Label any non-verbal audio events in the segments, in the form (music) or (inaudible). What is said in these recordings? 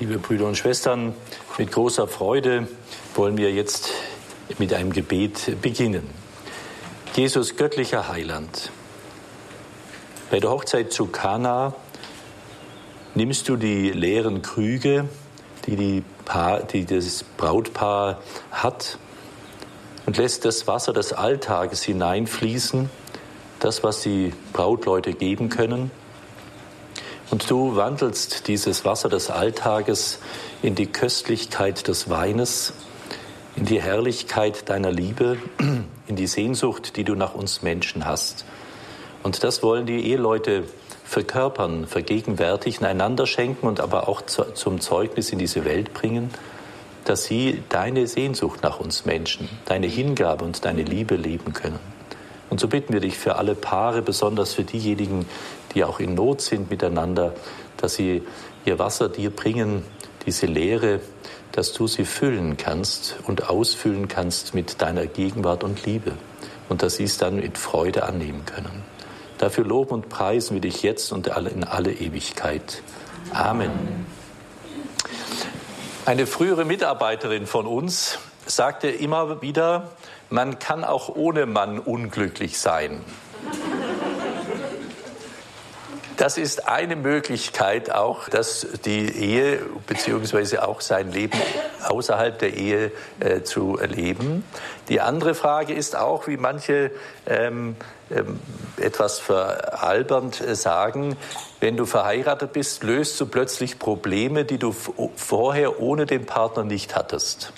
Liebe Brüder und Schwestern, mit großer Freude wollen wir jetzt mit einem Gebet beginnen. Jesus, göttlicher Heiland, bei der Hochzeit zu Kana nimmst du die leeren Krüge, die, die, Paar, die das Brautpaar hat, und lässt das Wasser des Alltages hineinfließen, das, was die Brautleute geben können. Und du wandelst dieses Wasser des Alltages in die Köstlichkeit des Weines, in die Herrlichkeit deiner Liebe, (clears throat) in die Sehnsucht, die du nach uns Menschen hast. Und das wollen die Eheleute verkörpern, vergegenwärtigen, einander schenken und aber auch zum Zeugnis in diese Welt bringen, dass sie deine Sehnsucht nach uns Menschen, deine Hingabe und deine Liebe leben können. Und so bitten wir dich für alle Paare, besonders für diejenigen, die auch in Not sind miteinander, dass sie ihr Wasser dir bringen, diese Lehre, dass du sie füllen kannst und ausfüllen kannst mit deiner Gegenwart und Liebe und dass sie es dann mit Freude annehmen können. Dafür loben und preisen wir dich jetzt und in alle Ewigkeit. Amen. Eine frühere Mitarbeiterin von uns sagte immer wieder, man kann auch ohne Mann unglücklich sein. Das ist eine Möglichkeit auch, dass die Ehe beziehungsweise auch sein Leben außerhalb der Ehe äh, zu erleben. Die andere Frage ist auch, wie manche ähm, ähm, etwas veralbernd äh, sagen, wenn du verheiratet bist, löst du plötzlich Probleme, die du vorher ohne den Partner nicht hattest.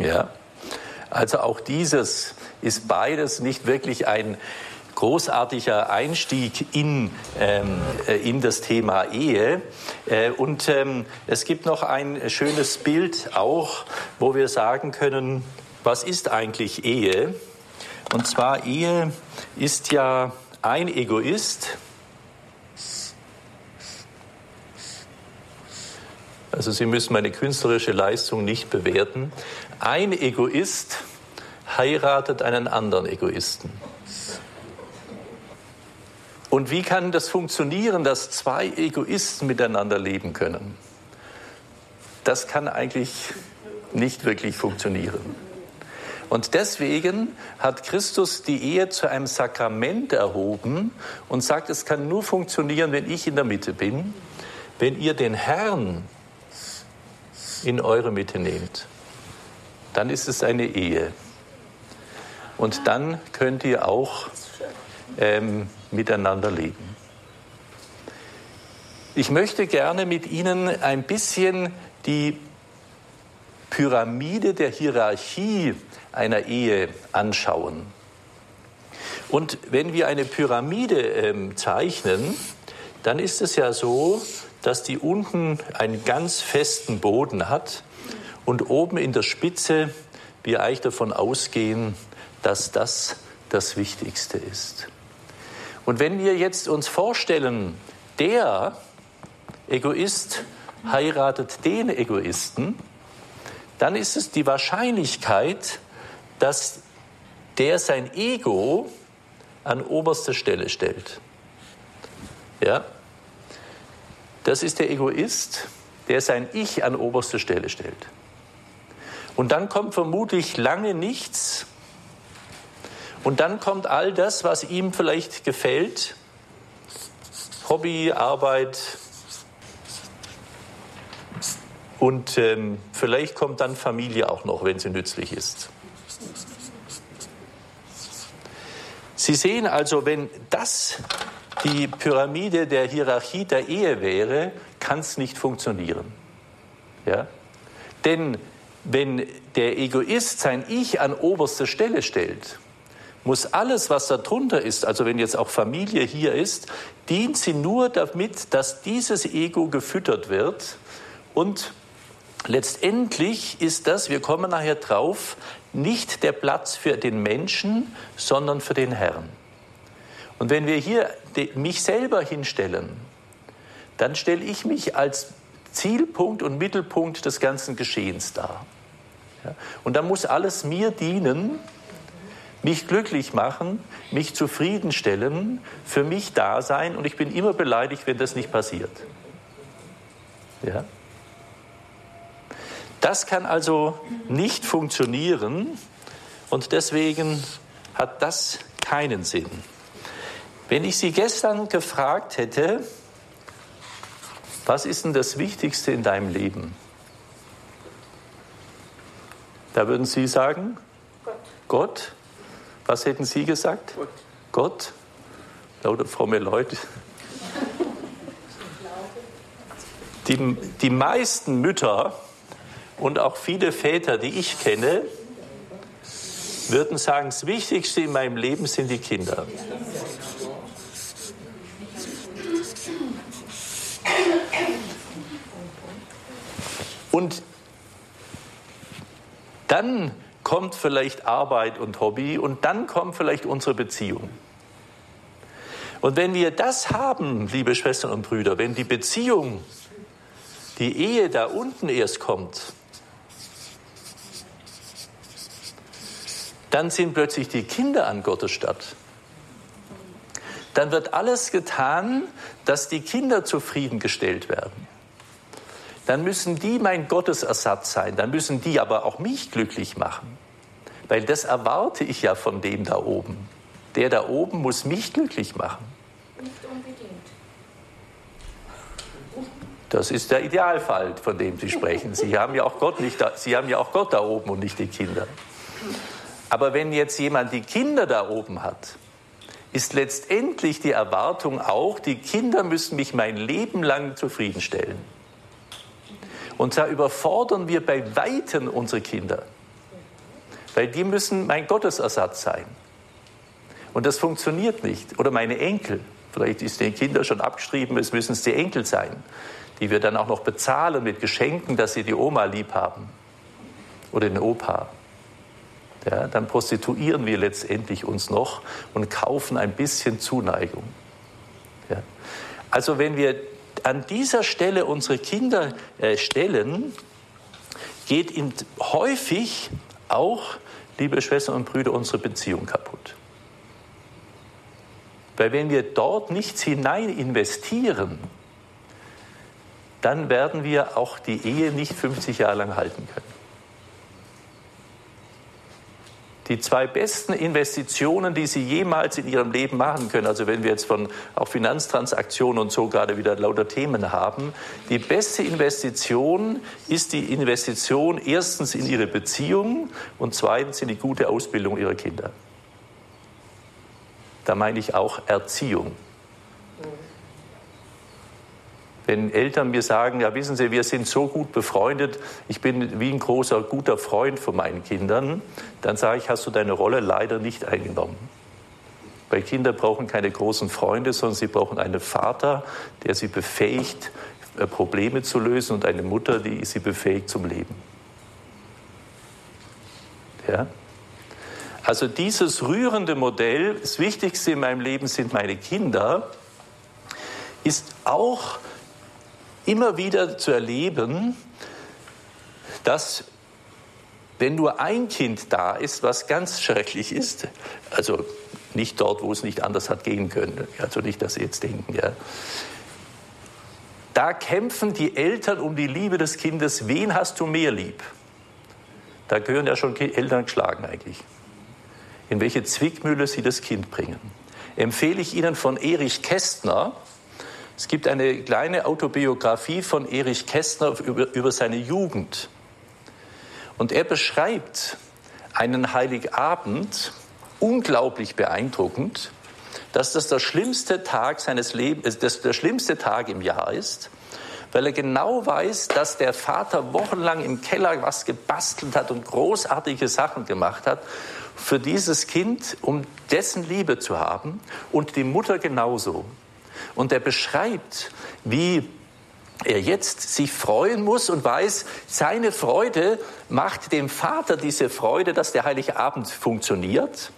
Ja. Also auch dieses ist beides nicht wirklich ein großartiger Einstieg in, ähm, äh, in das Thema Ehe. Äh, und ähm, es gibt noch ein schönes Bild auch, wo wir sagen können, was ist eigentlich Ehe? Und zwar Ehe ist ja ein Egoist, Also Sie müssen meine künstlerische Leistung nicht bewerten. Ein Egoist heiratet einen anderen Egoisten. Und wie kann das funktionieren, dass zwei Egoisten miteinander leben können? Das kann eigentlich nicht wirklich funktionieren. Und deswegen hat Christus die Ehe zu einem Sakrament erhoben und sagt, es kann nur funktionieren, wenn ich in der Mitte bin, wenn ihr den Herrn in eure Mitte nehmt. Dann ist es eine Ehe. Und dann könnt ihr auch ähm, miteinander leben. Ich möchte gerne mit Ihnen ein bisschen die Pyramide der Hierarchie einer Ehe anschauen. Und wenn wir eine Pyramide ähm, zeichnen, dann ist es ja so, dass die unten einen ganz festen Boden hat und oben in der Spitze wir eigentlich davon ausgehen, dass das das Wichtigste ist. Und wenn wir jetzt uns vorstellen, der Egoist heiratet den Egoisten, dann ist es die Wahrscheinlichkeit, dass der sein Ego an oberste Stelle stellt. Ja? Das ist der Egoist, der sein Ich an oberste Stelle stellt. Und dann kommt vermutlich lange nichts, und dann kommt all das, was ihm vielleicht gefällt, Hobby, Arbeit und ähm, vielleicht kommt dann Familie auch noch, wenn sie nützlich ist. Sie sehen also, wenn das die Pyramide der Hierarchie der Ehe wäre, kann es nicht funktionieren. Ja? Denn wenn der Egoist sein Ich an oberste Stelle stellt, muss alles, was darunter ist, also wenn jetzt auch Familie hier ist, dient sie nur damit, dass dieses Ego gefüttert wird und letztendlich ist das, wir kommen nachher drauf, nicht der Platz für den Menschen, sondern für den Herrn. Und wenn wir hier mich selber hinstellen, dann stelle ich mich als Zielpunkt und Mittelpunkt des ganzen Geschehens dar. Und dann muss alles mir dienen, mich glücklich machen, mich zufriedenstellen, für mich da sein und ich bin immer beleidigt, wenn das nicht passiert. Ja? Das kann also nicht funktionieren und deswegen hat das keinen Sinn. Wenn ich Sie gestern gefragt hätte, was ist denn das Wichtigste in deinem Leben? Da würden Sie sagen, Gott. Gott. Was hätten Sie gesagt? Gott. Gott. Lauter fromme Leute. Die, die meisten Mütter und auch viele Väter, die ich kenne, würden sagen, das Wichtigste in meinem Leben sind die Kinder. Und dann kommt vielleicht Arbeit und Hobby und dann kommt vielleicht unsere Beziehung. Und wenn wir das haben, liebe Schwestern und Brüder, wenn die Beziehung, die Ehe da unten erst kommt, dann sind plötzlich die Kinder an Gottes Stadt. Dann wird alles getan, dass die Kinder zufriedengestellt werden. Dann müssen die mein Gottesersatz sein, dann müssen die aber auch mich glücklich machen. Weil das erwarte ich ja von dem da oben. Der da oben muss mich glücklich machen. Nicht unbedingt. Das ist der Idealfall, von dem Sie sprechen. Sie haben ja auch Gott nicht da, Sie haben ja auch Gott da oben und nicht die Kinder. Aber wenn jetzt jemand die Kinder da oben hat, ist letztendlich die Erwartung auch, die Kinder müssen mich mein Leben lang zufriedenstellen. Und da überfordern wir bei Weitem unsere Kinder, weil die müssen mein Gottesersatz sein. Und das funktioniert nicht. Oder meine Enkel. Vielleicht ist den Kindern schon abgeschrieben, es müssen es die Enkel sein, die wir dann auch noch bezahlen mit Geschenken, dass sie die Oma lieb haben oder den Opa ja, dann prostituieren wir letztendlich uns noch und kaufen ein bisschen Zuneigung. Ja. Also wenn wir an dieser Stelle unsere Kinder äh, stellen, geht in, häufig auch, liebe Schwestern und Brüder, unsere Beziehung kaputt. Weil wenn wir dort nichts hinein investieren, dann werden wir auch die Ehe nicht 50 Jahre lang halten können. Die zwei besten Investitionen, die Sie jemals in Ihrem Leben machen können, also wenn wir jetzt von auch Finanztransaktionen und so gerade wieder lauter Themen haben, die beste Investition ist die Investition erstens in Ihre Beziehung und zweitens in die gute Ausbildung Ihrer Kinder. Da meine ich auch Erziehung. Wenn Eltern mir sagen, ja wissen Sie, wir sind so gut befreundet, ich bin wie ein großer, guter Freund von meinen Kindern, dann sage ich, hast du deine Rolle leider nicht eingenommen. Weil Kinder brauchen keine großen Freunde, sondern sie brauchen einen Vater, der sie befähigt, äh, Probleme zu lösen und eine Mutter, die sie befähigt zum Leben. Ja? Also dieses rührende Modell, das Wichtigste in meinem Leben sind meine Kinder, ist auch immer wieder zu erleben, dass wenn nur ein Kind da ist, was ganz schrecklich ist, also nicht dort, wo es nicht anders hat gehen können, also nicht, dass Sie jetzt denken, ja, da kämpfen die Eltern um die Liebe des Kindes. Wen hast du mehr lieb? Da gehören ja schon Eltern geschlagen eigentlich. In welche Zwickmühle sie das Kind bringen. Empfehle ich Ihnen von Erich Kästner, es gibt eine kleine Autobiografie von Erich Kästner über, über seine Jugend. Und er beschreibt einen Heiligabend unglaublich beeindruckend, dass das der schlimmste Tag seines Lebens, äh, das der schlimmste Tag im Jahr ist, weil er genau weiß, dass der Vater wochenlang im Keller was gebastelt hat und großartige Sachen gemacht hat für dieses Kind, um dessen Liebe zu haben und die Mutter genauso. Und er beschreibt, wie er jetzt sich freuen muss und weiß, seine Freude macht dem Vater diese Freude, dass der Heilige Abend funktioniert.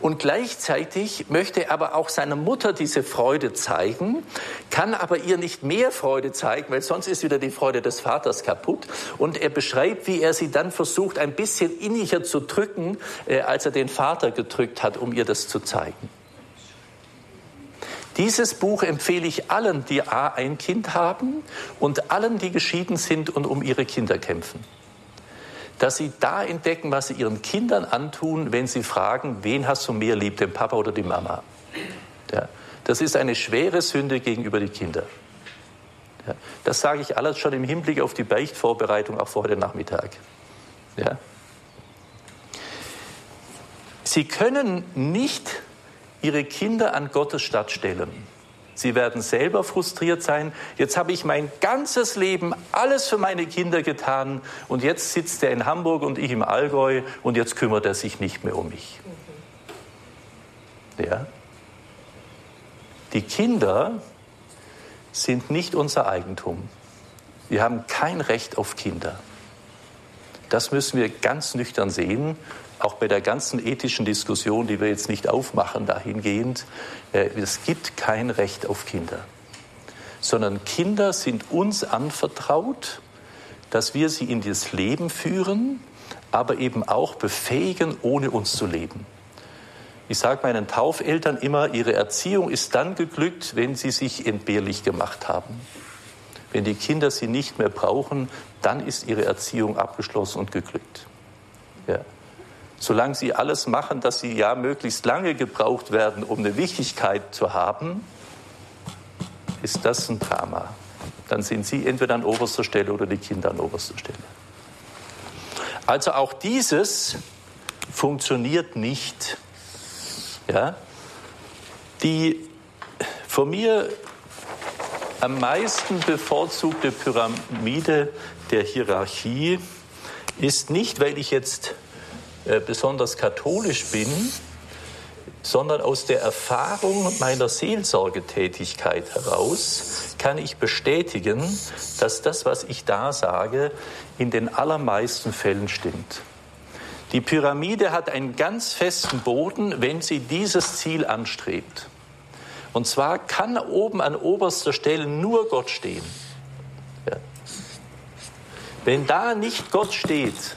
Und gleichzeitig möchte er aber auch seiner Mutter diese Freude zeigen, kann aber ihr nicht mehr Freude zeigen, weil sonst ist wieder die Freude des Vaters kaputt. Und er beschreibt, wie er sie dann versucht, ein bisschen inniger zu drücken, äh, als er den Vater gedrückt hat, um ihr das zu zeigen. Dieses Buch empfehle ich allen, die A, ein Kind haben und allen, die geschieden sind und um ihre Kinder kämpfen. Dass sie da entdecken, was sie ihren Kindern antun, wenn sie fragen, wen hast du mehr lieb, den Papa oder die Mama? Ja, das ist eine schwere Sünde gegenüber den Kindern. Ja, das sage ich alles schon im Hinblick auf die Beichtvorbereitung, auch vor heute Nachmittag. Ja. Sie können nicht ihre Kinder an Gottes Stadt stellen. Sie werden selber frustriert sein. Jetzt habe ich mein ganzes Leben alles für meine Kinder getan und jetzt sitzt er in Hamburg und ich im Allgäu und jetzt kümmert er sich nicht mehr um mich. Ja? Die Kinder sind nicht unser Eigentum. Wir haben kein Recht auf Kinder. Das müssen wir ganz nüchtern sehen auch bei der ganzen ethischen Diskussion, die wir jetzt nicht aufmachen dahingehend, äh, es gibt kein Recht auf Kinder, sondern Kinder sind uns anvertraut, dass wir sie in das Leben führen, aber eben auch befähigen, ohne uns zu leben. Ich sage meinen Taufeltern immer, ihre Erziehung ist dann geglückt, wenn sie sich entbehrlich gemacht haben. Wenn die Kinder sie nicht mehr brauchen, dann ist ihre Erziehung abgeschlossen und geglückt. Ja solange sie alles machen, dass sie ja möglichst lange gebraucht werden, um eine Wichtigkeit zu haben, ist das ein Drama. Dann sind sie entweder an oberster Stelle oder die Kinder an oberster Stelle. Also auch dieses funktioniert nicht. Ja? Die von mir am meisten bevorzugte Pyramide der Hierarchie ist nicht, weil ich jetzt besonders katholisch bin, sondern aus der Erfahrung meiner Seelsorgetätigkeit heraus kann ich bestätigen, dass das, was ich da sage, in den allermeisten Fällen stimmt. Die Pyramide hat einen ganz festen Boden, wenn sie dieses Ziel anstrebt. Und zwar kann oben an oberster Stelle nur Gott stehen. Ja. Wenn da nicht Gott steht,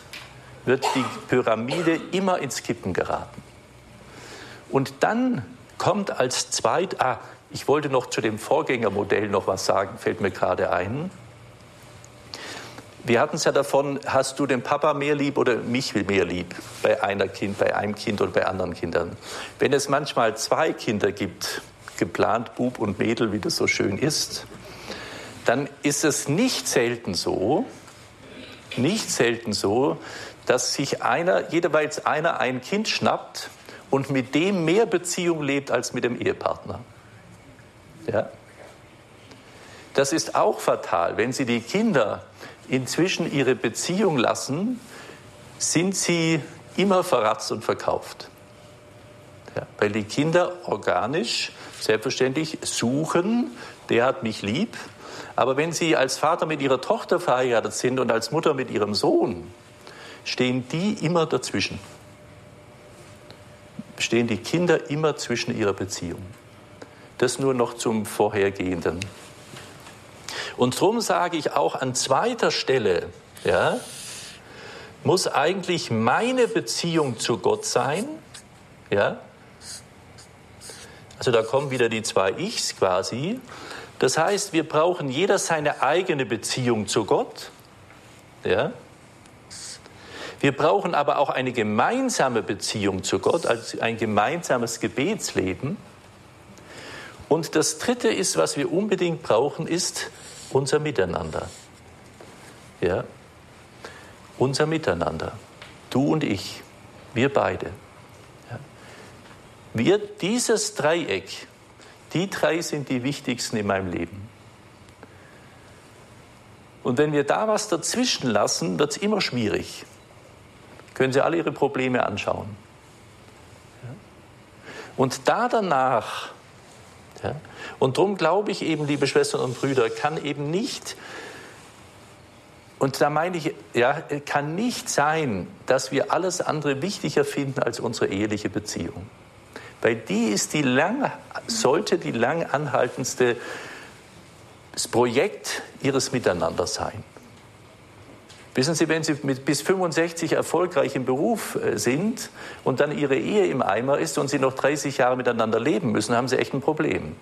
wird die Pyramide immer ins Kippen geraten. Und dann kommt als zweit, ah, ich wollte noch zu dem Vorgängermodell noch was sagen, fällt mir gerade ein. Wir hatten es ja davon, hast du den Papa mehr lieb oder mich mehr lieb bei einer Kind, bei einem Kind oder bei anderen Kindern. Wenn es manchmal zwei Kinder gibt, geplant Bub und Mädel, wie das so schön ist, dann ist es nicht selten so, nicht selten so, dass sich einer, jeweils einer ein Kind schnappt und mit dem mehr Beziehung lebt als mit dem Ehepartner. Ja? Das ist auch fatal. Wenn Sie die Kinder inzwischen ihre Beziehung lassen, sind sie immer verratzt und verkauft. Ja, weil die Kinder organisch, selbstverständlich suchen, der hat mich lieb. Aber wenn sie als Vater mit ihrer Tochter verheiratet sind und als Mutter mit ihrem Sohn, stehen die immer dazwischen. Stehen die Kinder immer zwischen ihrer Beziehung. Das nur noch zum Vorhergehenden. Und darum sage ich auch an zweiter Stelle, ja, muss eigentlich meine Beziehung zu Gott sein, ja. Also da kommen wieder die zwei Ichs quasi. Das heißt, wir brauchen jeder seine eigene Beziehung zu Gott, ja. Wir brauchen aber auch eine gemeinsame Beziehung zu Gott, also ein gemeinsames Gebetsleben. Und das Dritte ist, was wir unbedingt brauchen, ist unser Miteinander. Ja? Unser Miteinander. Du und ich. Wir beide. Ja? Wir, dieses Dreieck, die drei sind die wichtigsten in meinem Leben. Und wenn wir da was dazwischen lassen, wird es immer schwierig. Können Sie alle Ihre Probleme anschauen. Und da danach, ja, und darum glaube ich eben, liebe Schwestern und Brüder, kann eben nicht, und da meine ich, ja, kann nicht sein, dass wir alles andere wichtiger finden als unsere eheliche Beziehung. Weil die ist die lang, sollte die lang anhaltendste Projekt ihres Miteinanders sein. Wissen Sie, wenn Sie mit bis 65 erfolgreich im Beruf äh, sind und dann Ihre Ehe im Eimer ist und Sie noch 30 Jahre miteinander leben müssen, haben Sie echt ein Problem.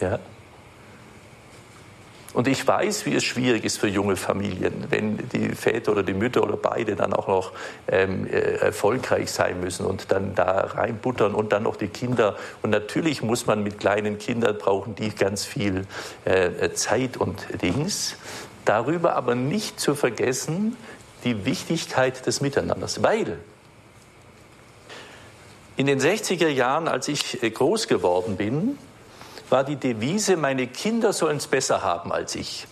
Ja. Und ich weiß, wie es schwierig ist für junge Familien, wenn die Väter oder die Mütter oder beide dann auch noch ähm, äh, erfolgreich sein müssen und dann da reinbuttern und dann noch die Kinder. Und natürlich muss man mit kleinen Kindern brauchen die ganz viel äh, Zeit und Dings. Darüber aber nicht zu vergessen die Wichtigkeit des Miteinanders, weil in den 60er Jahren, als ich äh, groß geworden bin, war die Devise, meine Kinder sollen es besser haben als ich.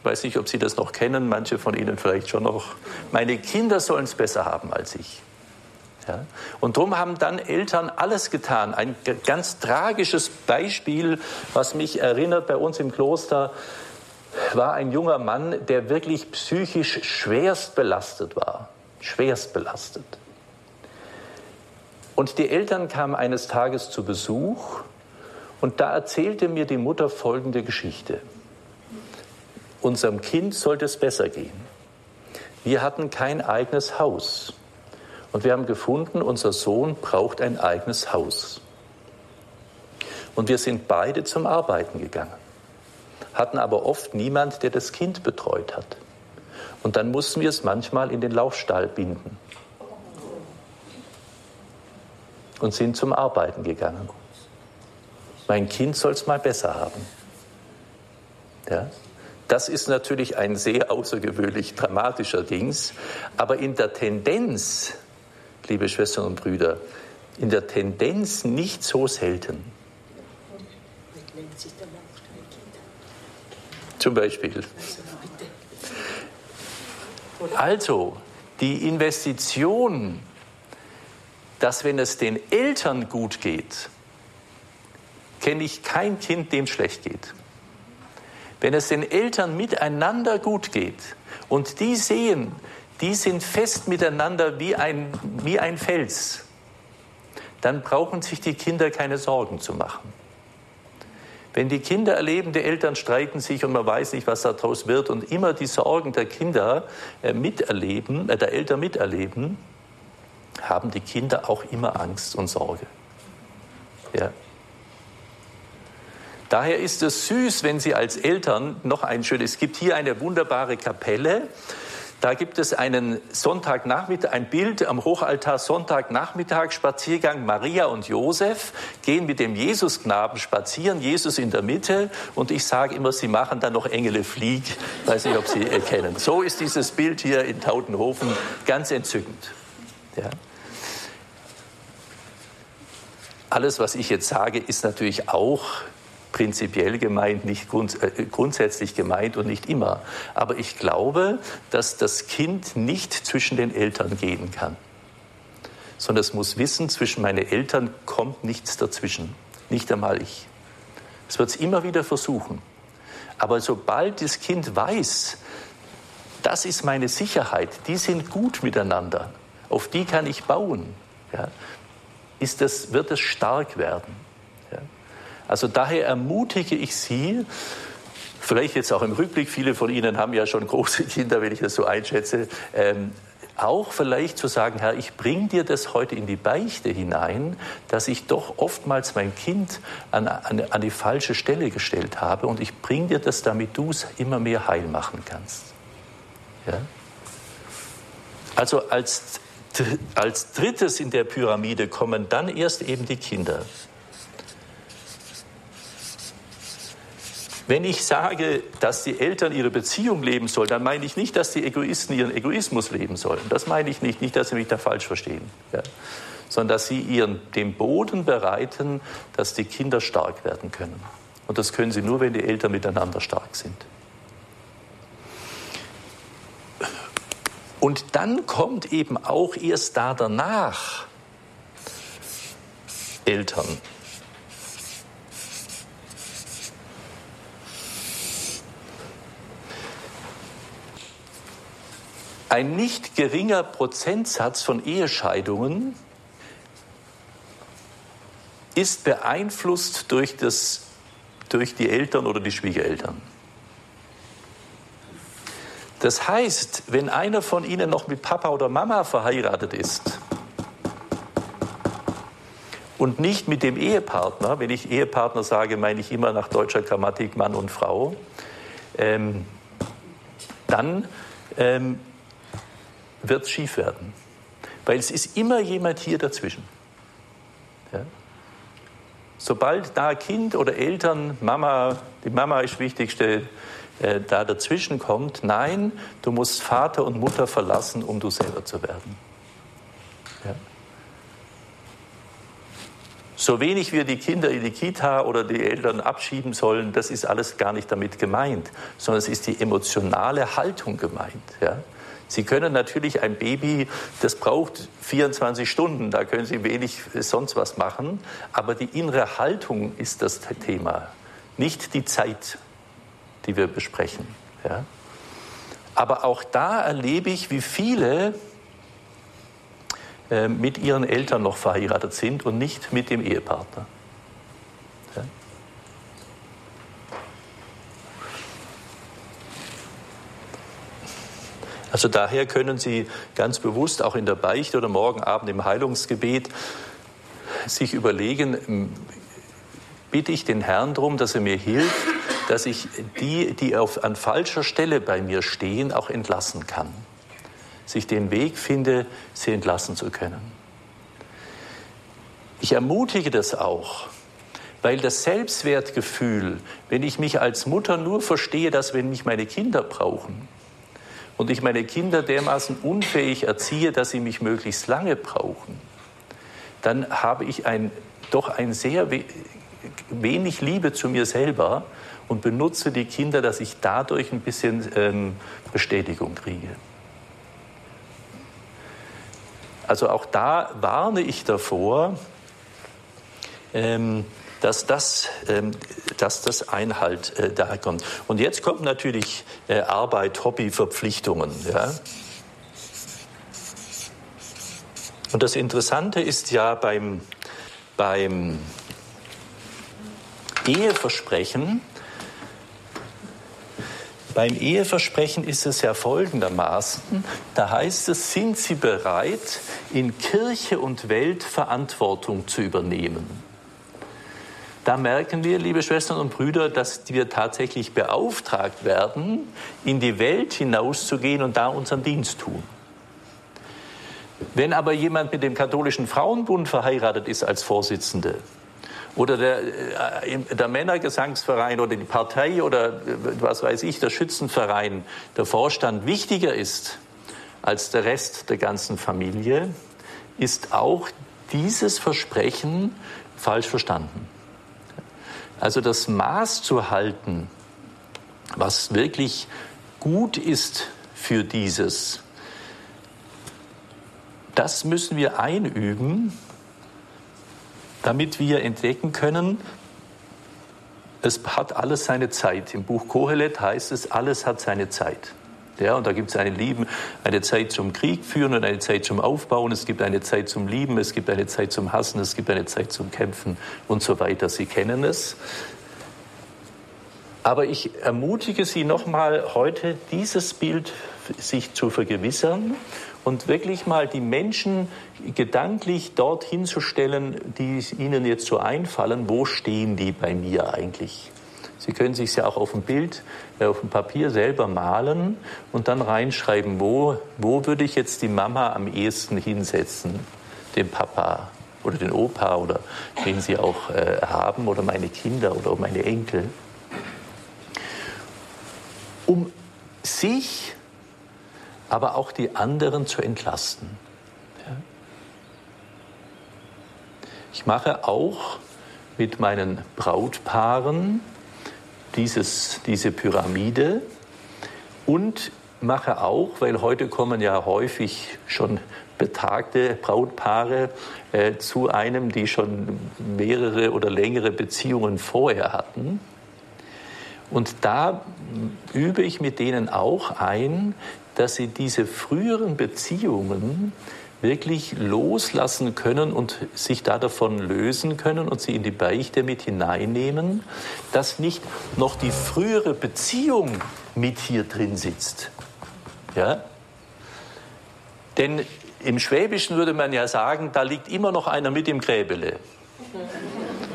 Ich weiß nicht, ob Sie das noch kennen, manche von Ihnen vielleicht schon noch. Meine Kinder sollen es besser haben als ich. Ja? Und darum haben dann Eltern alles getan. Ein ganz tragisches Beispiel, was mich erinnert bei uns im Kloster, war ein junger Mann, der wirklich psychisch schwerst belastet war. Schwerst belastet. Und die Eltern kamen eines Tages zu Besuch und da erzählte mir die Mutter folgende Geschichte. Unserem Kind sollte es besser gehen. Wir hatten kein eigenes Haus. Und wir haben gefunden, unser Sohn braucht ein eigenes Haus. Und wir sind beide zum Arbeiten gegangen, hatten aber oft niemand, der das Kind betreut hat. Und dann mussten wir es manchmal in den Laufstall binden. Und sind zum Arbeiten gegangen. Mein Kind soll es mal besser haben. Ja? Das ist natürlich ein sehr außergewöhnlich dramatischer Dings, aber in der Tendenz, liebe Schwestern und Brüder, in der Tendenz nicht so selten. Zum Beispiel. Also, die Investition dass wenn es den Eltern gut geht, kenne ich kein Kind, dem schlecht geht. Wenn es den Eltern miteinander gut geht und die sehen, die sind fest miteinander wie ein, wie ein Fels, dann brauchen sich die Kinder keine Sorgen zu machen. Wenn die Kinder erleben, die Eltern streiten sich und man weiß nicht, was daraus wird und immer die Sorgen der Kinder äh, miterleben, äh, der Eltern miterleben, haben die Kinder auch immer Angst und Sorge. Ja. Daher ist es süß, wenn Sie als Eltern noch ein schönes, es gibt hier eine wunderbare Kapelle, da gibt es einen Sonntagnachmittag, ein Bild am Hochaltar Sonntagnachmittag, Spaziergang Maria und Josef gehen mit dem Jesusknaben spazieren, Jesus in der Mitte und ich sage immer, sie machen dann noch Engele flieg, weiß nicht, ob Sie erkennen. So ist dieses Bild hier in Tautenhofen ganz entzückend. Ja. Alles, was ich jetzt sage, ist natürlich auch prinzipiell gemeint, nicht grund, äh, grundsätzlich gemeint und nicht immer. Aber ich glaube, dass das Kind nicht zwischen den Eltern gehen kann, sondern es muss wissen, zwischen meinen Eltern kommt nichts dazwischen, nicht einmal ich. Es wird es immer wieder versuchen. Aber sobald das Kind weiß, das ist meine Sicherheit, die sind gut miteinander, auf die kann ich bauen, ja, ist das, wird es stark werden. Ja. Also daher ermutige ich Sie, vielleicht jetzt auch im Rückblick, viele von Ihnen haben ja schon große (laughs) Kinder, wenn ich das so einschätze, ähm, auch vielleicht zu sagen, Herr, ich bringe dir das heute in die Beichte hinein, dass ich doch oftmals mein Kind an, an, an die falsche Stelle gestellt habe und ich bringe dir das, damit du es immer mehr heil machen kannst. Ja? Also als als drittes in der Pyramide kommen dann erst eben die Kinder. Wenn ich sage, dass die Eltern ihre Beziehung leben sollen, dann meine ich nicht, dass die Egoisten ihren Egoismus leben sollen. Das meine ich nicht, nicht, dass Sie mich da falsch verstehen. Ja. Sondern dass sie ihren, den Boden bereiten, dass die Kinder stark werden können. Und das können sie nur, wenn die Eltern miteinander stark sind. Und dann kommt eben auch erst da danach Eltern. Ein nicht geringer Prozentsatz von Ehescheidungen ist beeinflusst durch, das, durch die Eltern oder die Schwiegereltern. Das heißt, wenn einer von Ihnen noch mit Papa oder Mama verheiratet ist und nicht mit dem Ehepartner, wenn ich Ehepartner sage, meine ich immer nach deutscher Grammatik Mann und Frau, ähm, dann ähm, wird es schief werden. Weil es ist immer jemand hier dazwischen. Ja? Sobald da Kind oder Eltern, Mama, die Mama ist wichtigste, äh, da dazwischen kommt, nein, du musst Vater und Mutter verlassen, um du selber zu werden. Ja? So wenig wir die Kinder in die Kita oder die Eltern abschieben sollen, das ist alles gar nicht damit gemeint, sondern es ist die emotionale Haltung gemeint. Ja? Sie können natürlich ein Baby, das braucht 24 Stunden, da können Sie wenig sonst was machen, aber die innere Haltung ist das Thema, nicht die Zeit, die wir besprechen. Ja? Aber auch da erlebe ich, wie viele äh, mit ihren Eltern noch verheiratet sind und nicht mit dem Ehepartner. Ja? Also daher können Sie ganz bewusst auch in der Beichte oder morgen Abend im Heilungsgebet sich überlegen, bitte ich den Herrn darum, dass er mir hilft, dass ich die, die auf, an falscher Stelle bei mir stehen, auch entlassen kann. Sich den Weg finde, sie entlassen zu können. Ich ermutige das auch, weil das Selbstwertgefühl, wenn ich mich als Mutter nur verstehe, dass wenn mich meine Kinder brauchen, und ich meine Kinder dermaßen unfähig erziehe, dass sie mich möglichst lange brauchen, dann habe ich ein, doch ein sehr we wenig Liebe zu mir selber und benutze die Kinder, dass ich dadurch ein bisschen ähm, Bestätigung kriege. Also auch da warne ich davor, ähm, dass das, ähm, dass das Einhalt äh, da kommt. Und jetzt kommt natürlich äh, Arbeit, Hobby, Verpflichtungen. Ja? Und das Interessante ist ja beim, beim Eheversprechen, beim Eheversprechen ist es ja folgendermaßen, da heißt es, sind Sie bereit, in Kirche und Welt Verantwortung zu übernehmen? Da merken wir, liebe Schwestern und Brüder, dass wir tatsächlich beauftragt werden, in die Welt hinauszugehen und da unseren Dienst tun. Wenn aber jemand mit dem katholischen Frauenbund verheiratet ist als Vorsitzende oder der, äh, der Männergesangsverein oder die Partei oder äh, was weiß ich, der Schützenverein, der Vorstand wichtiger ist als der Rest der ganzen Familie, ist auch dieses Versprechen falsch verstanden. Also das Maß zu halten, was wirklich gut ist für dieses, das müssen wir einüben, damit wir entdecken können, es hat alles seine Zeit. Im Buch Kohelet heißt es, alles hat seine Zeit. Ja, und da gibt es eine, Lieben, eine Zeit zum Krieg führen und eine Zeit zum Aufbauen. Es gibt eine Zeit zum Lieben, es gibt eine Zeit zum Hassen, es gibt eine Zeit zum Kämpfen und so weiter. Sie kennen es. Aber ich ermutige Sie nochmal heute, dieses Bild sich zu vergewissern und wirklich mal die Menschen gedanklich dorthin zu stellen, die Ihnen jetzt so einfallen, wo stehen die bei mir eigentlich? Sie können sich ja auch auf dem Bild, äh, auf dem Papier selber malen und dann reinschreiben, wo, wo würde ich jetzt die Mama am ehesten hinsetzen, den Papa oder den Opa oder den Sie auch äh, haben oder meine Kinder oder meine Enkel. Um sich, aber auch die anderen zu entlasten. Ich mache auch mit meinen Brautpaaren dieses, diese Pyramide und mache auch, weil heute kommen ja häufig schon betagte Brautpaare äh, zu einem, die schon mehrere oder längere Beziehungen vorher hatten. Und da übe ich mit denen auch ein, dass sie diese früheren Beziehungen wirklich loslassen können und sich da davon lösen können und sie in die Beichte mit hineinnehmen, dass nicht noch die frühere Beziehung mit hier drin sitzt. Ja? Denn im Schwäbischen würde man ja sagen, da liegt immer noch einer mit im Gräbele.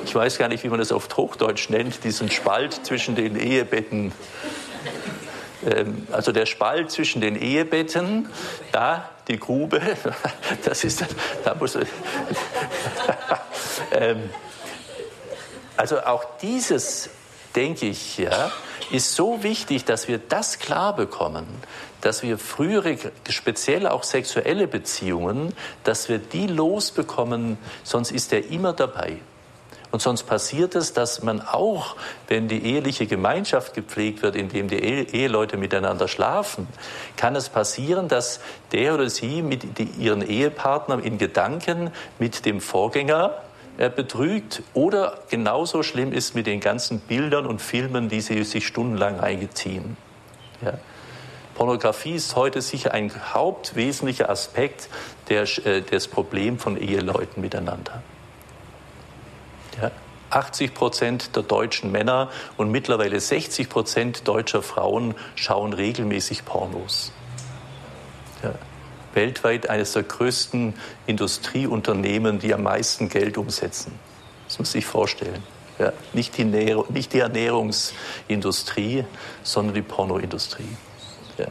Ich weiß gar nicht, wie man das auf Hochdeutsch nennt, diesen Spalt zwischen den Ehebetten. Ähm, also der Spalt zwischen den Ehebetten, da die Grube, (laughs) das ist, da muss, (laughs) ähm, also auch dieses, denke ich, ja, ist so wichtig, dass wir das klar bekommen, dass wir frühere, speziell auch sexuelle Beziehungen, dass wir die losbekommen, sonst ist er immer dabei. Und sonst passiert es, dass man auch, wenn die eheliche Gemeinschaft gepflegt wird, indem die Eheleute miteinander schlafen, kann es passieren, dass der oder sie mit ihren Ehepartner in Gedanken mit dem Vorgänger äh, betrügt oder genauso schlimm ist mit den ganzen Bildern und Filmen, die sie sich stundenlang reingeziehen. Ja. Pornografie ist heute sicher ein hauptwesentlicher Aspekt der, äh, des Problems von Eheleuten miteinander. Ja. 80 Prozent der deutschen Männer und mittlerweile 60 Prozent deutscher Frauen schauen regelmäßig Pornos. Ja. Weltweit eines der größten Industrieunternehmen, die am meisten Geld umsetzen. Das muss sich vorstellen. Ja. Nicht, die nicht die Ernährungsindustrie, sondern die Pornoindustrie. Ja.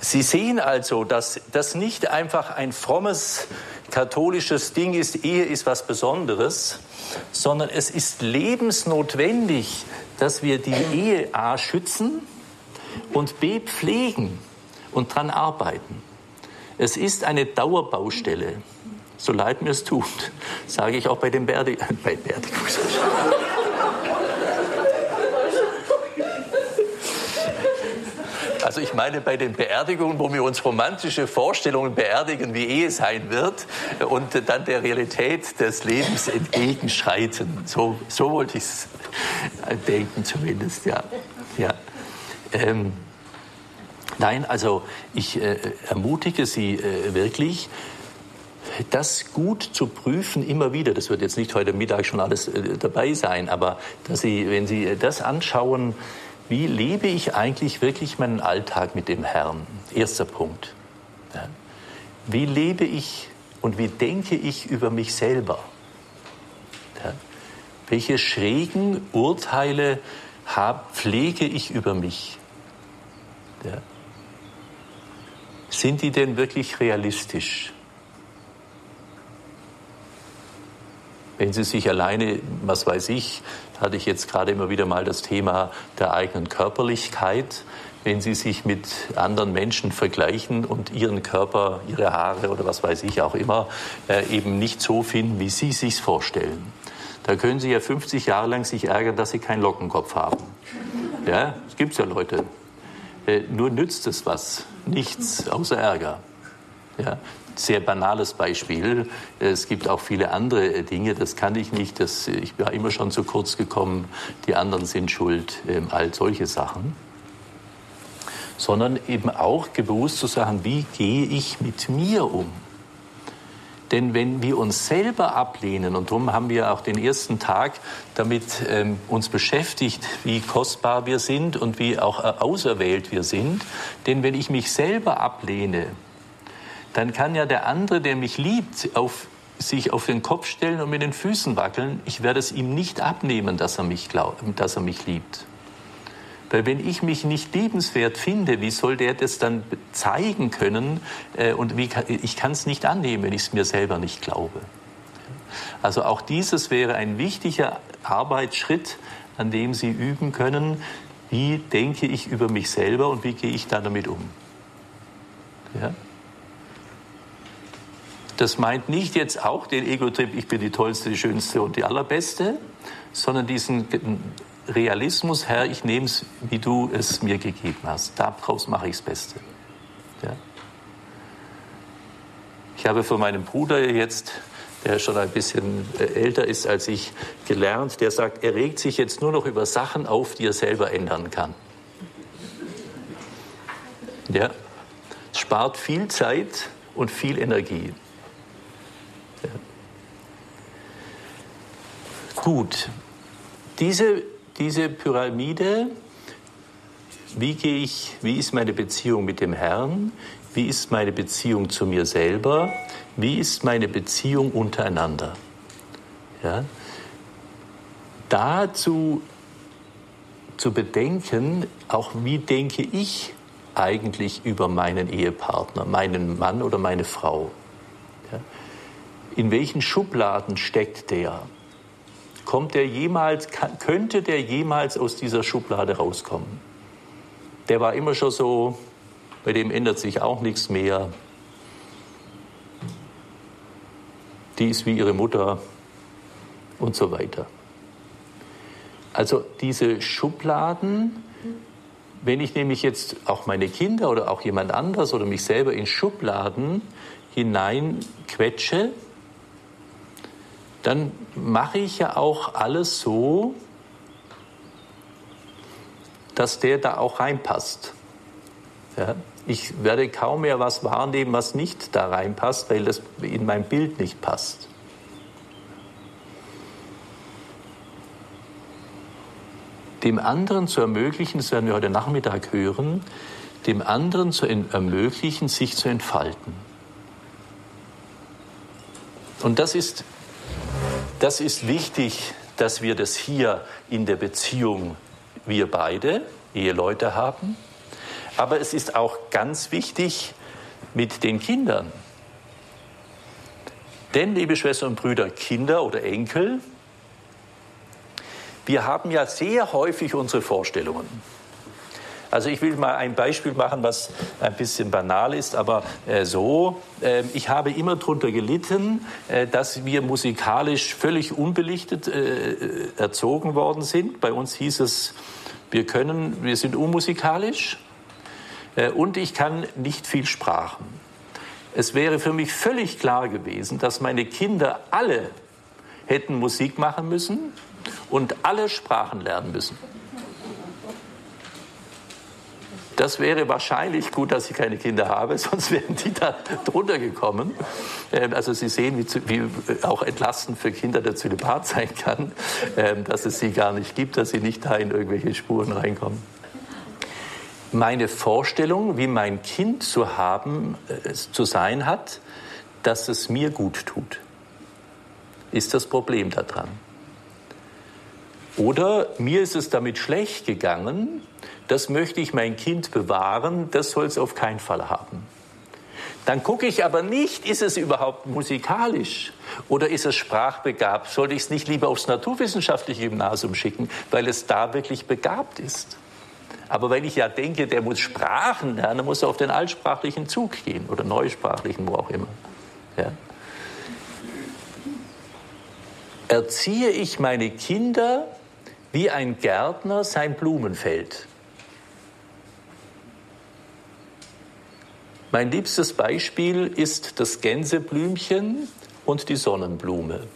Sie sehen also, dass das nicht einfach ein frommes katholisches Ding ist, Ehe ist was Besonderes, sondern es ist lebensnotwendig, dass wir die Ehe A schützen und B pflegen und daran arbeiten. Es ist eine Dauerbaustelle, so leid mir es tut, sage ich auch bei den Beerdig (laughs) bei Beerdigungs (laughs) Also ich meine bei den Beerdigungen, wo wir uns romantische Vorstellungen beerdigen, wie Ehe sein wird und dann der Realität des Lebens entgegenschreiten. So, so wollte ich es denken zumindest, ja. ja. Ähm, nein, also ich äh, ermutige Sie äh, wirklich, das gut zu prüfen immer wieder. Das wird jetzt nicht heute Mittag schon alles äh, dabei sein, aber dass Sie, wenn Sie das anschauen, wie lebe ich eigentlich wirklich meinen Alltag mit dem Herrn? Erster Punkt. Ja. Wie lebe ich und wie denke ich über mich selber? Ja. Welche schrägen Urteile hab, pflege ich über mich? Ja. Sind die denn wirklich realistisch? Wenn Sie sich alleine, was weiß ich, hatte ich jetzt gerade immer wieder mal das Thema der eigenen Körperlichkeit. Wenn Sie sich mit anderen Menschen vergleichen und Ihren Körper, Ihre Haare oder was weiß ich auch immer, äh, eben nicht so finden, wie Sie sich vorstellen, da können Sie ja 50 Jahre lang sich ärgern, dass Sie keinen Lockenkopf haben. Ja, es gibt ja Leute. Äh, nur nützt es was, nichts außer Ärger. Ja, sehr banales Beispiel. Es gibt auch viele andere Dinge, das kann ich nicht. Das, ich war immer schon zu kurz gekommen, die anderen sind schuld, ähm, all solche Sachen. Sondern eben auch bewusst zu sagen, wie gehe ich mit mir um? Denn wenn wir uns selber ablehnen, und darum haben wir auch den ersten Tag damit ähm, uns beschäftigt, wie kostbar wir sind und wie auch äh, auserwählt wir sind, denn wenn ich mich selber ablehne, dann kann ja der andere, der mich liebt, auf, sich auf den Kopf stellen und mit den Füßen wackeln. Ich werde es ihm nicht abnehmen, dass er mich, glaub, dass er mich liebt. Weil wenn ich mich nicht liebenswert finde, wie soll der das dann zeigen können? Äh, und wie ich kann es nicht annehmen, wenn ich es mir selber nicht glaube. Also auch dieses wäre ein wichtiger Arbeitsschritt, an dem Sie üben können, wie denke ich über mich selber und wie gehe ich da damit um. Ja? Das meint nicht jetzt auch den Ego-Trip, ich bin die Tollste, die Schönste und die Allerbeste, sondern diesen Realismus, Herr, ich nehme es, wie du es mir gegeben hast. Daraus mache ich das Beste. Ja. Ich habe von meinem Bruder jetzt, der schon ein bisschen äh, älter ist als ich, gelernt, der sagt, er regt sich jetzt nur noch über Sachen auf, die er selber ändern kann. Ja. Es spart viel Zeit und viel Energie. Gut, diese, diese Pyramide, wie gehe ich, wie ist meine Beziehung mit dem Herrn? Wie ist meine Beziehung zu mir selber? Wie ist meine Beziehung untereinander? Ja? Dazu zu bedenken, auch wie denke ich eigentlich über meinen Ehepartner, meinen Mann oder meine Frau. Ja? In welchen Schubladen steckt der? Kommt der jemals, könnte der jemals aus dieser Schublade rauskommen? Der war immer schon so, bei dem ändert sich auch nichts mehr. Die ist wie ihre Mutter und so weiter. Also diese Schubladen, wenn ich nämlich jetzt auch meine Kinder oder auch jemand anders oder mich selber in Schubladen hineinquetsche, dann mache ich ja auch alles so, dass der da auch reinpasst. Ja? Ich werde kaum mehr was wahrnehmen, was nicht da reinpasst, weil das in mein Bild nicht passt. Dem anderen zu ermöglichen, das werden wir heute Nachmittag hören, dem anderen zu ermöglichen, sich zu entfalten. Und das ist, das ist wichtig, dass wir das hier in der Beziehung, wir beide, Eheleute haben. Aber es ist auch ganz wichtig mit den Kindern. Denn, liebe Schwestern und Brüder, Kinder oder Enkel, wir haben ja sehr häufig unsere Vorstellungen. Also ich will mal ein Beispiel machen, was ein bisschen banal ist, aber äh, so. Äh, ich habe immer darunter gelitten, äh, dass wir musikalisch völlig unbelichtet äh, erzogen worden sind. Bei uns hieß es, wir können, wir sind unmusikalisch äh, und ich kann nicht viel Sprachen. Es wäre für mich völlig klar gewesen, dass meine Kinder alle hätten Musik machen müssen und alle Sprachen lernen müssen. Das wäre wahrscheinlich gut, dass ich keine Kinder habe, (laughs) sonst wären die da drunter gekommen. Ähm, also Sie sehen, wie, auch entlastend für Kinder der Zölibat sein kann, ähm, dass es sie gar nicht gibt, dass sie nicht da in irgendwelche Spuren reinkommen. Meine Vorstellung, wie mein Kind zu haben, äh, zu sein hat, dass es mir gut tut, ist das Problem daran. Oder mir ist es damit schlecht gegangen, das möchte ich mein Kind bewahren, das soll es auf keinen Fall haben. Dann gucke ich aber nicht, ist es überhaupt musikalisch oder ist es sprachbegabt? Sollte ich es nicht lieber aufs naturwissenschaftliche Gymnasium schicken, weil es da wirklich begabt ist? Aber wenn ich ja denke, der muss Sprachen lernen, muss er auf den altsprachlichen Zug gehen oder neusprachlichen, wo auch immer. Ja? Erziehe ich meine Kinder wie ein Gärtner sein Blumenfeld. Mein liebstes Beispiel ist das Gänseblümchen und die Sonnenblume.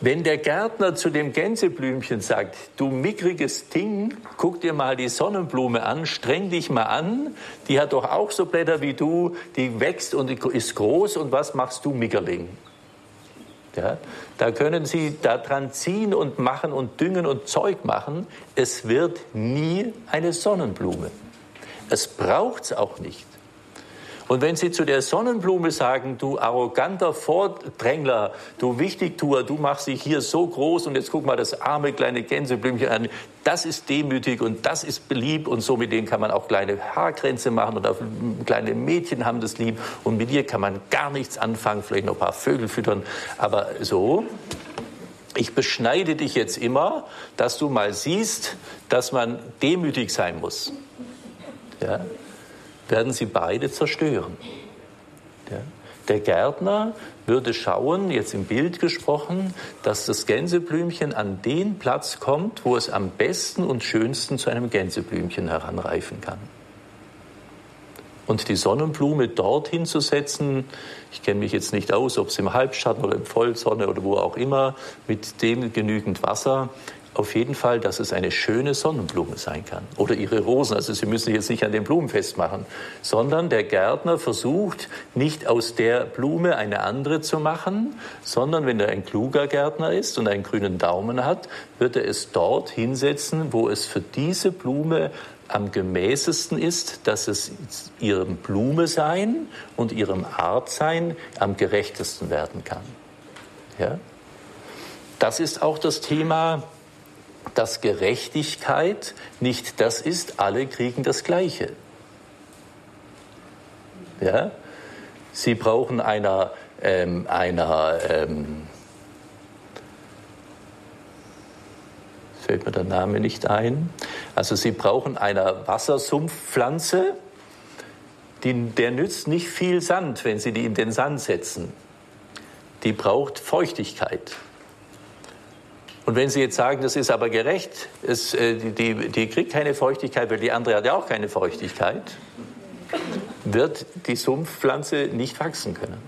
Wenn der Gärtner zu dem Gänseblümchen sagt, du mickriges Ding, guck dir mal die Sonnenblume an, streng dich mal an, die hat doch auch so Blätter wie du, die wächst und ist groß und was machst du, Mickerling? Ja, da können Sie daran ziehen und machen und düngen und Zeug machen. Es wird nie eine Sonnenblume. Es braucht es auch nicht. Und wenn Sie zu der Sonnenblume sagen, du arroganter Vordrängler, du Wichtigtuer, du machst dich hier so groß und jetzt guck mal das arme kleine Gänseblümchen an, das ist demütig und das ist beliebt und so mit denen kann man auch kleine Haarkränze machen und auch kleine Mädchen haben das lieb und mit dir kann man gar nichts anfangen, vielleicht noch ein paar Vögel füttern, aber so, ich beschneide dich jetzt immer, dass du mal siehst, dass man demütig sein muss. Ja? Werden sie beide zerstören. Der Gärtner würde schauen, jetzt im Bild gesprochen, dass das Gänseblümchen an den Platz kommt, wo es am besten und schönsten zu einem Gänseblümchen heranreifen kann. Und die Sonnenblume dorthin zu setzen, ich kenne mich jetzt nicht aus, ob es im Halbschatten oder im Vollsonne oder wo auch immer, mit dem genügend Wasser, auf jeden Fall, dass es eine schöne Sonnenblume sein kann. Oder ihre Rosen. Also Sie müssen jetzt nicht an den Blumen festmachen, sondern der Gärtner versucht nicht aus der Blume eine andere zu machen, sondern wenn er ein kluger Gärtner ist und einen grünen Daumen hat, wird er es dort hinsetzen, wo es für diese Blume am gemäßesten ist, dass es ihrem Blume sein und ihrem Art sein am gerechtesten werden kann. Ja? Das ist auch das Thema, dass Gerechtigkeit nicht das ist, alle kriegen das Gleiche. Ja? Sie brauchen einer, ähm, einer ähm, fällt mir der Name nicht ein. Also Sie brauchen einer Wassersumpfpflanze, die, der nützt nicht viel Sand, wenn Sie die in den Sand setzen. Die braucht Feuchtigkeit. Und wenn Sie jetzt sagen, das ist aber gerecht, es, äh, die, die kriegt keine Feuchtigkeit, weil die andere hat ja auch keine Feuchtigkeit, wird die Sumpfpflanze nicht wachsen können.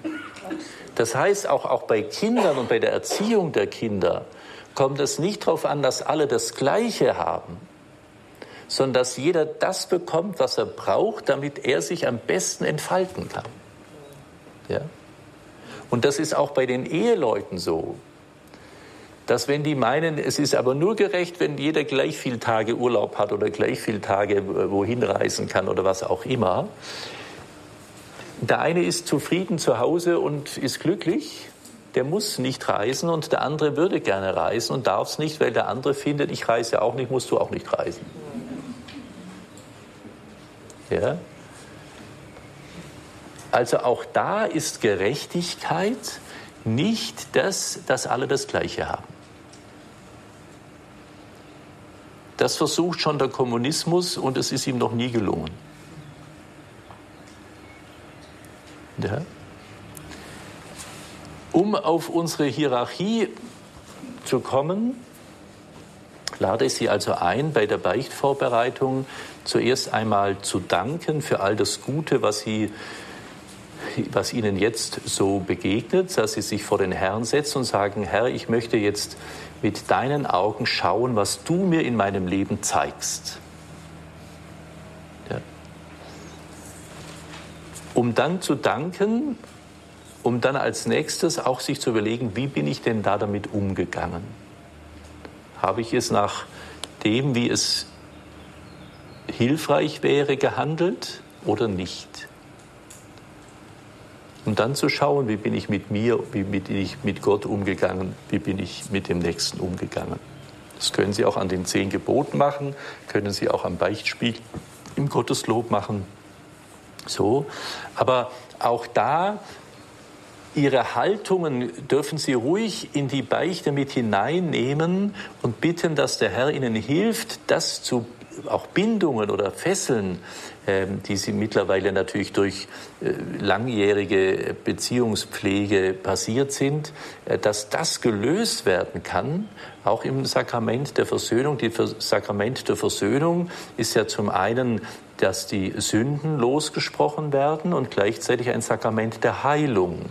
Das heißt, auch, auch bei Kindern und bei der Erziehung der Kinder kommt es nicht darauf an, dass alle das Gleiche haben, sondern dass jeder das bekommt, was er braucht, damit er sich am besten entfalten kann. Ja? Und das ist auch bei den Eheleuten so dass wenn die meinen, es ist aber nur gerecht, wenn jeder gleich viel Tage Urlaub hat oder gleich viel Tage wohin reisen kann oder was auch immer, der eine ist zufrieden zu Hause und ist glücklich, der muss nicht reisen und der andere würde gerne reisen und darf es nicht, weil der andere findet, ich reise auch nicht, musst du auch nicht reisen. Ja? Also auch da ist Gerechtigkeit nicht das, dass alle das Gleiche haben. Das versucht schon der Kommunismus und es ist ihm noch nie gelungen. Ja. Um auf unsere Hierarchie zu kommen, lade ich Sie also ein, bei der Beichtvorbereitung zuerst einmal zu danken für all das Gute, was Sie was Ihnen jetzt so begegnet, dass Sie sich vor den Herrn setzen und sagen, Herr, ich möchte jetzt mit deinen Augen schauen, was du mir in meinem Leben zeigst. Ja. Um dann zu danken, um dann als nächstes auch sich zu überlegen, wie bin ich denn da damit umgegangen? Habe ich es nach dem, wie es hilfreich wäre, gehandelt oder nicht? Und dann zu schauen, wie bin ich mit mir, wie bin ich mit Gott umgegangen, wie bin ich mit dem Nächsten umgegangen. Das können Sie auch an den zehn Geboten machen, können Sie auch am Beichtspiel im Gotteslob machen. So, aber auch da Ihre Haltungen dürfen Sie ruhig in die Beichte mit hineinnehmen und bitten, dass der Herr Ihnen hilft, das zu auch Bindungen oder Fesseln ähm, die sie mittlerweile natürlich durch äh, langjährige Beziehungspflege passiert sind, äh, dass das gelöst werden kann, auch im Sakrament der Versöhnung. Das Sakrament der Versöhnung ist ja zum einen, dass die Sünden losgesprochen werden und gleichzeitig ein Sakrament der Heilung.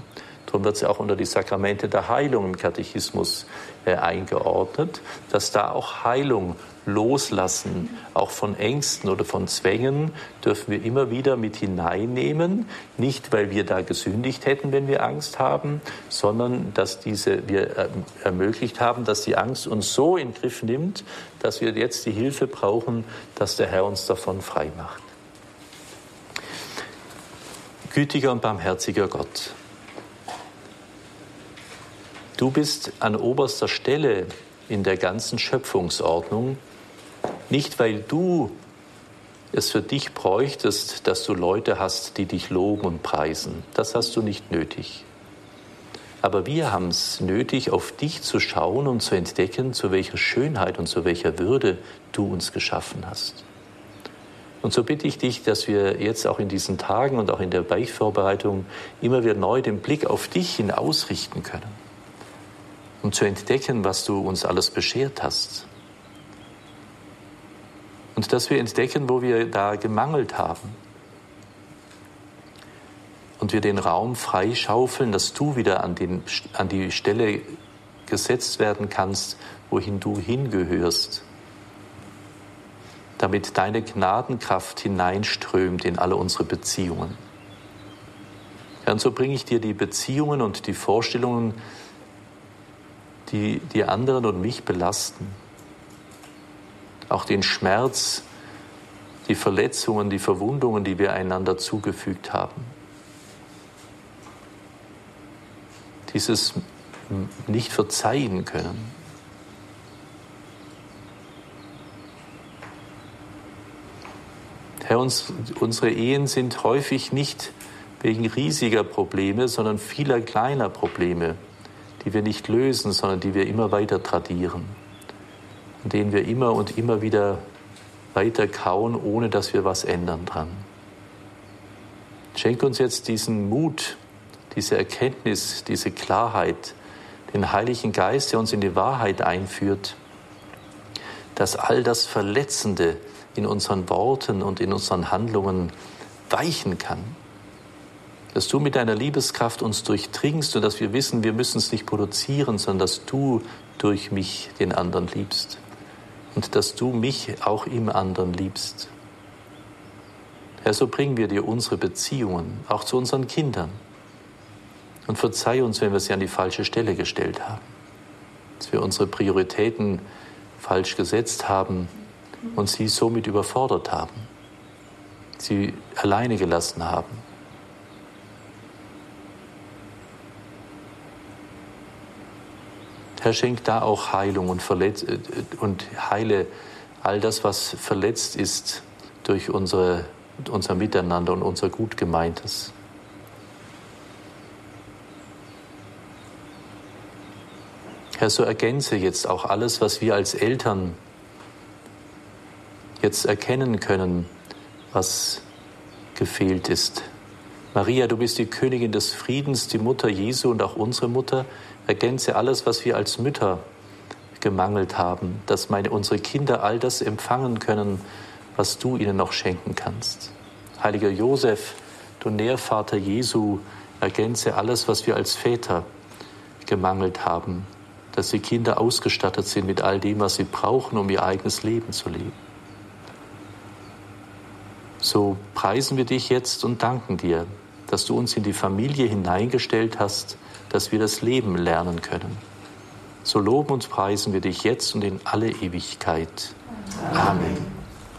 Darum wird es auch unter die Sakramente der Heilung im Katechismus äh, eingeordnet, dass da auch Heilung Loslassen, auch von Ängsten oder von Zwängen, dürfen wir immer wieder mit hineinnehmen. Nicht, weil wir da gesündigt hätten, wenn wir Angst haben, sondern dass diese, wir äh, ermöglicht haben, dass die Angst uns so in den Griff nimmt, dass wir jetzt die Hilfe brauchen, dass der Herr uns davon frei macht. Gütiger und barmherziger Gott, du bist an oberster Stelle in der ganzen Schöpfungsordnung nicht, weil du es für dich bräuchtest, dass du Leute hast, die dich loben und preisen. Das hast du nicht nötig. Aber wir haben es nötig, auf dich zu schauen und zu entdecken, zu welcher Schönheit und zu welcher Würde du uns geschaffen hast. Und so bitte ich dich, dass wir jetzt auch in diesen Tagen und auch in der Beichtvorbereitung immer wieder neu den Blick auf dich hin ausrichten können, um zu entdecken, was du uns alles beschert hast und dass wir entdecken, wo wir da gemangelt haben. Und wir den Raum freischaufeln, dass du wieder an, den, an die Stelle gesetzt werden kannst, wohin du hingehörst, damit deine Gnadenkraft hineinströmt in alle unsere Beziehungen. Ja, und so bringe ich dir die Beziehungen und die Vorstellungen, die die anderen und mich belasten auch den Schmerz die Verletzungen, die Verwundungen, die wir einander zugefügt haben. Dieses nicht verzeihen können. Herr, uns, unsere Ehen sind häufig nicht wegen riesiger Probleme, sondern vieler kleiner Probleme, die wir nicht lösen, sondern die wir immer weiter tradieren, denen wir immer und immer wieder weiter kauen, ohne dass wir was ändern dran. Schenk uns jetzt diesen Mut, diese Erkenntnis, diese Klarheit, den Heiligen Geist, der uns in die Wahrheit einführt, dass all das Verletzende in unseren Worten und in unseren Handlungen weichen kann. Dass du mit deiner Liebeskraft uns durchdringst und dass wir wissen, wir müssen es nicht produzieren, sondern dass du durch mich den anderen liebst und dass du mich auch im anderen liebst. Herr, so bringen wir dir unsere Beziehungen, auch zu unseren Kindern. Und verzeih uns, wenn wir sie an die falsche Stelle gestellt haben, dass wir unsere Prioritäten falsch gesetzt haben und sie somit überfordert haben, sie alleine gelassen haben. Herr, schenk da auch Heilung und, verletz äh, und heile all das, was verletzt ist durch unsere, unser Miteinander und unser Gutgemeintes. Herr, so ergänze jetzt auch alles, was wir als Eltern jetzt erkennen können, was gefehlt ist. Maria, du bist die Königin des Friedens, die Mutter Jesu und auch unsere Mutter ergänze alles, was wir als Mütter gemangelt haben, dass meine, unsere Kinder all das empfangen können, was du ihnen noch schenken kannst. Heiliger Josef, du Nährvater Jesu, ergänze alles, was wir als Väter gemangelt haben, dass die Kinder ausgestattet sind mit all dem, was sie brauchen, um ihr eigenes Leben zu leben. So preisen wir dich jetzt und danken dir, dass du uns in die Familie hineingestellt hast, dass wir das Leben lernen können. So loben und preisen wir dich jetzt und in alle Ewigkeit. Amen.